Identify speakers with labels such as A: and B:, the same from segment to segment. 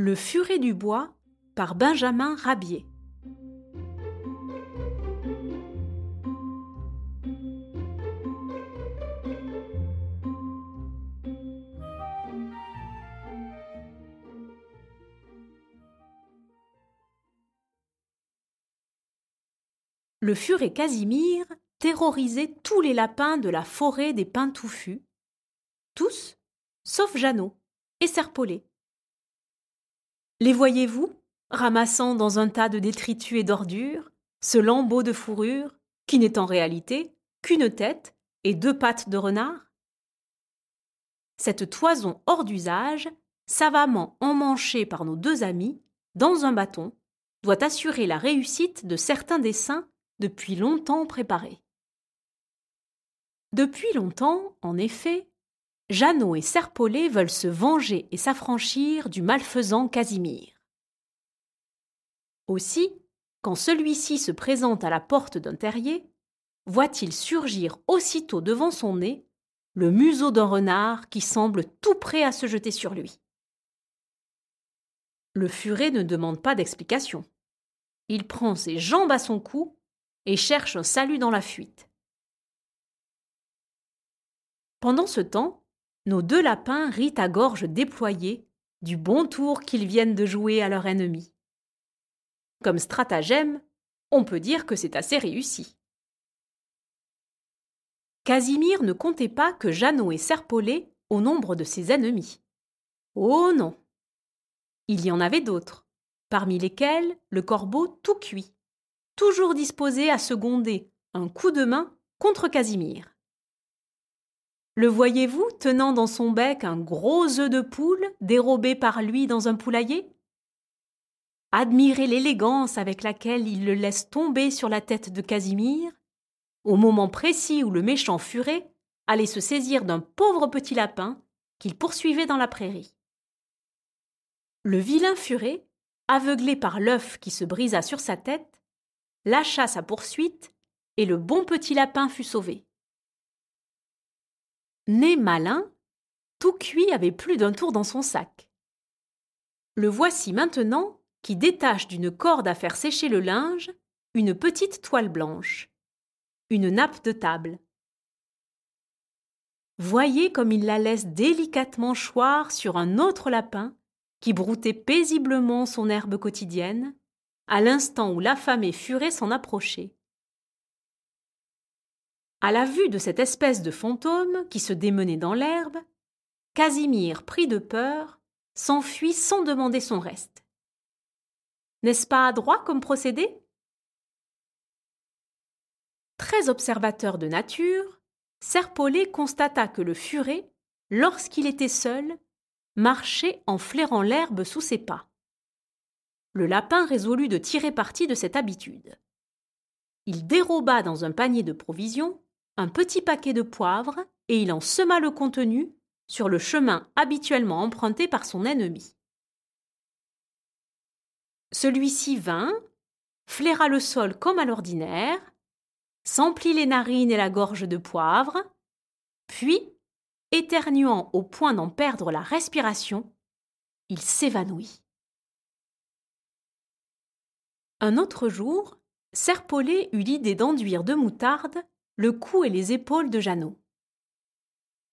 A: Le furet du bois par Benjamin Rabier. Le furet Casimir terrorisait tous les lapins de la forêt des pins touffus, tous sauf Jeannot et Serpollet. Les voyez-vous, ramassant dans un tas de détritus et d'ordures, ce lambeau de fourrure, qui n'est en réalité qu'une tête et deux pattes de renard? Cette toison hors d'usage, savamment emmanchée par nos deux amis, dans un bâton, doit assurer la réussite de certains dessins depuis longtemps préparés. Depuis longtemps, en effet, Jeannot et Serpollet veulent se venger et s'affranchir du malfaisant Casimir. Aussi, quand celui-ci se présente à la porte d'un terrier, voit-il surgir aussitôt devant son nez le museau d'un renard qui semble tout prêt à se jeter sur lui. Le furet ne demande pas d'explication. Il prend ses jambes à son cou et cherche un salut dans la fuite. Pendant ce temps, nos deux lapins rient à gorge déployée du bon tour qu'ils viennent de jouer à leur ennemi. Comme stratagème, on peut dire que c'est assez réussi. Casimir ne comptait pas que Jeannot et Serpollet au nombre de ses ennemis. Oh non Il y en avait d'autres, parmi lesquels le corbeau tout cuit, toujours disposé à seconder un coup de main contre Casimir. Le voyez-vous tenant dans son bec un gros œuf de poule dérobé par lui dans un poulailler? Admirez l'élégance avec laquelle il le laisse tomber sur la tête de Casimir, au moment précis où le méchant furet allait se saisir d'un pauvre petit lapin qu'il poursuivait dans la prairie. Le vilain furet, aveuglé par l'œuf qui se brisa sur sa tête, lâcha sa poursuite et le bon petit lapin fut sauvé. Né malin, tout cuit avait plus d'un tour dans son sac. Le voici maintenant qui détache d'une corde à faire sécher le linge une petite toile blanche, une nappe de table. Voyez comme il la laisse délicatement choir sur un autre lapin qui broutait paisiblement son herbe quotidienne, à l'instant où l'affamé furet s'en approchait. À la vue de cette espèce de fantôme qui se démenait dans l'herbe, Casimir, pris de peur, s'enfuit sans demander son reste. N'est-ce pas adroit comme procédé? Très observateur de nature, Serpollet constata que le furet, lorsqu'il était seul, marchait en flairant l'herbe sous ses pas. Le lapin résolut de tirer parti de cette habitude. Il déroba dans un panier de provisions un petit paquet de poivre et il en sema le contenu sur le chemin habituellement emprunté par son ennemi. Celui-ci vint, flaira le sol comme à l'ordinaire, s'emplit les narines et la gorge de poivre, puis, éternuant au point d'en perdre la respiration, il s'évanouit. Un autre jour, Serpollet eut l'idée d'enduire de moutarde le cou et les épaules de Jeannot.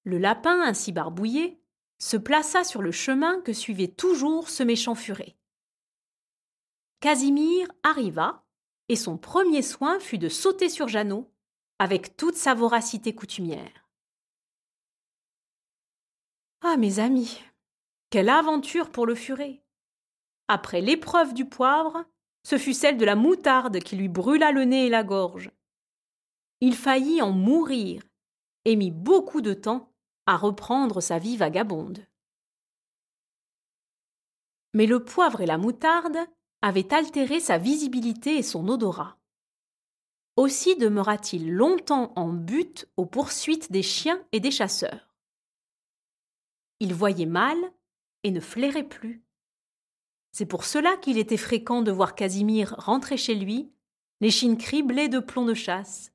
A: Le lapin, ainsi barbouillé, se plaça sur le chemin que suivait toujours ce méchant furet. Casimir arriva, et son premier soin fut de sauter sur Jeannot, avec toute sa voracité coutumière. Ah, mes amis, quelle aventure pour le furet Après l'épreuve du poivre, ce fut celle de la moutarde qui lui brûla le nez et la gorge. Il faillit en mourir et mit beaucoup de temps à reprendre sa vie vagabonde. Mais le poivre et la moutarde avaient altéré sa visibilité et son odorat. Aussi demeura-t-il longtemps en butte aux poursuites des chiens et des chasseurs. Il voyait mal et ne flairait plus. C'est pour cela qu'il était fréquent de voir Casimir rentrer chez lui, les chines criblées de plomb de chasse,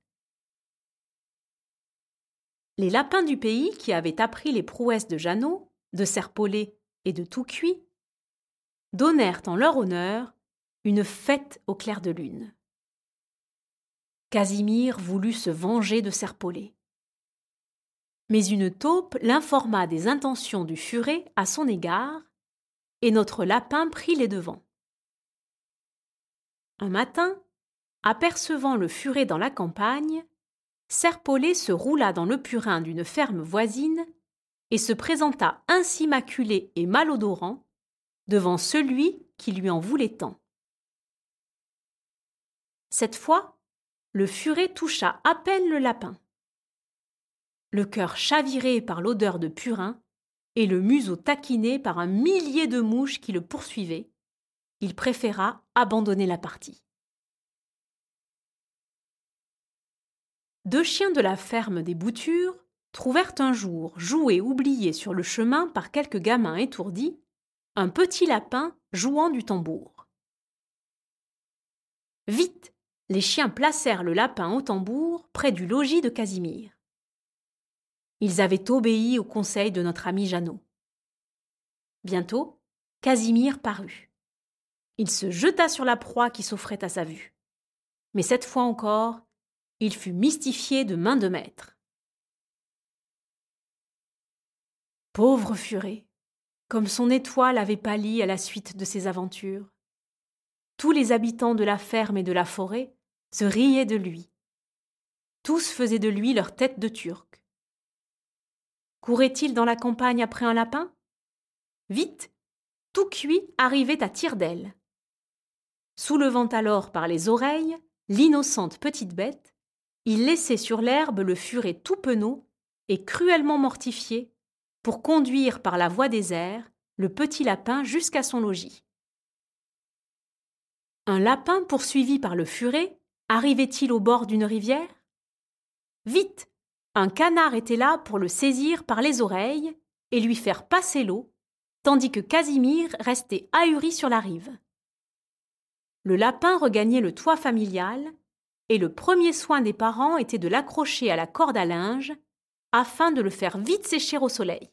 A: les lapins du pays qui avaient appris les prouesses de Jeannot, de Serpollet et de Tout-Cuit donnèrent en leur honneur une fête au clair de lune. Casimir voulut se venger de Serpollet. Mais une taupe l'informa des intentions du furet à son égard, et notre lapin prit les devants. Un matin, apercevant le furet dans la campagne, Serpollet se roula dans le purin d'une ferme voisine et se présenta ainsi maculé et malodorant devant celui qui lui en voulait tant. Cette fois, le furet toucha à peine le lapin. Le cœur chaviré par l'odeur de purin et le museau taquiné par un millier de mouches qui le poursuivaient, il préféra abandonner la partie. Deux chiens de la ferme des Boutures trouvèrent un jour, joué oublié sur le chemin par quelques gamins étourdis, un petit lapin jouant du tambour. Vite, les chiens placèrent le lapin au tambour près du logis de Casimir. Ils avaient obéi au conseil de notre ami Jeannot. Bientôt, Casimir parut. Il se jeta sur la proie qui s'offrait à sa vue. Mais cette fois encore, il fut mystifié de main de maître. Pauvre furet, comme son étoile avait pâli à la suite de ses aventures. Tous les habitants de la ferme et de la forêt se riaient de lui. Tous faisaient de lui leur tête de turc. Courait-il dans la campagne après un lapin? Vite, tout cuit arrivait à tire d'aile. Soulevant alors par les oreilles l'innocente petite bête, il laissait sur l'herbe le furet tout penaud et cruellement mortifié pour conduire par la voie des airs le petit lapin jusqu'à son logis. Un lapin poursuivi par le furet arrivait-il au bord d'une rivière? Vite Un canard était là pour le saisir par les oreilles et lui faire passer l'eau, tandis que Casimir restait ahuri sur la rive. Le lapin regagnait le toit familial, et le premier soin des parents était de l'accrocher à la corde à linge afin de le faire vite sécher au soleil.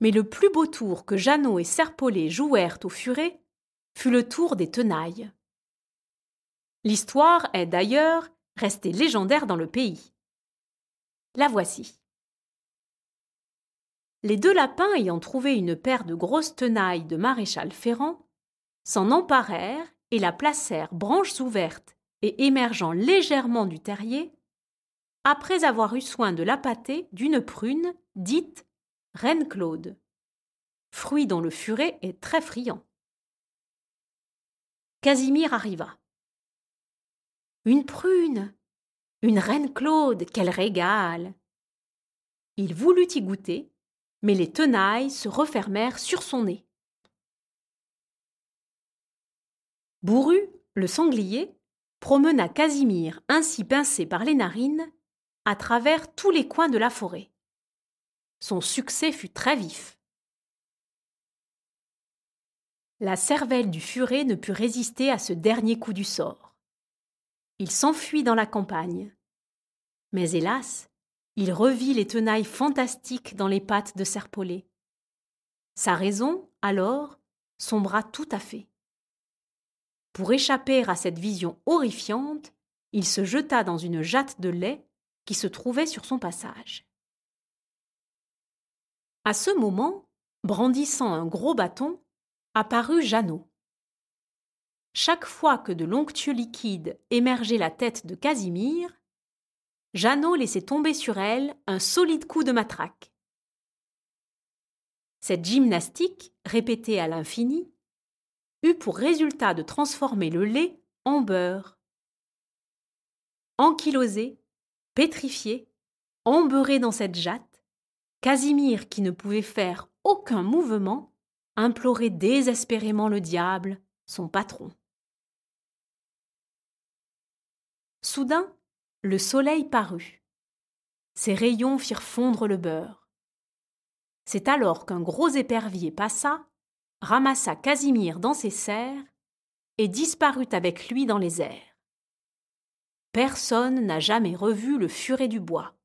A: Mais le plus beau tour que Jeannot et Serpollet jouèrent au furet fut le tour des tenailles. L'histoire est d'ailleurs restée légendaire dans le pays. La voici. Les deux lapins ayant trouvé une paire de grosses tenailles de maréchal Ferrand, s'en emparèrent et la placèrent branches ouvertes et émergeant légèrement du terrier, après avoir eu soin de l'appâter d'une prune dite Reine Claude, fruit dont le furet est très friand. Casimir arriva. Une prune, une reine Claude, quel régal Il voulut y goûter, mais les tenailles se refermèrent sur son nez. Bourru, le sanglier, promena Casimir ainsi pincé par les narines à travers tous les coins de la forêt. Son succès fut très vif. La cervelle du furet ne put résister à ce dernier coup du sort. Il s'enfuit dans la campagne. Mais hélas, il revit les tenailles fantastiques dans les pattes de Serpollet. Sa raison, alors, sombra tout à fait. Pour échapper à cette vision horrifiante, il se jeta dans une jatte de lait qui se trouvait sur son passage. À ce moment, brandissant un gros bâton, apparut Jeannot. Chaque fois que de l'onctueux liquide émergeait la tête de Casimir, Jeannot laissait tomber sur elle un solide coup de matraque. Cette gymnastique, répétée à l'infini, pour résultat de transformer le lait en beurre. Ankylosé, pétrifié, embeurré dans cette jatte, Casimir, qui ne pouvait faire aucun mouvement, implorait désespérément le diable, son patron. Soudain, le soleil parut. Ses rayons firent fondre le beurre. C'est alors qu'un gros épervier passa ramassa Casimir dans ses serres et disparut avec lui dans les airs. Personne n'a jamais revu le furet du bois.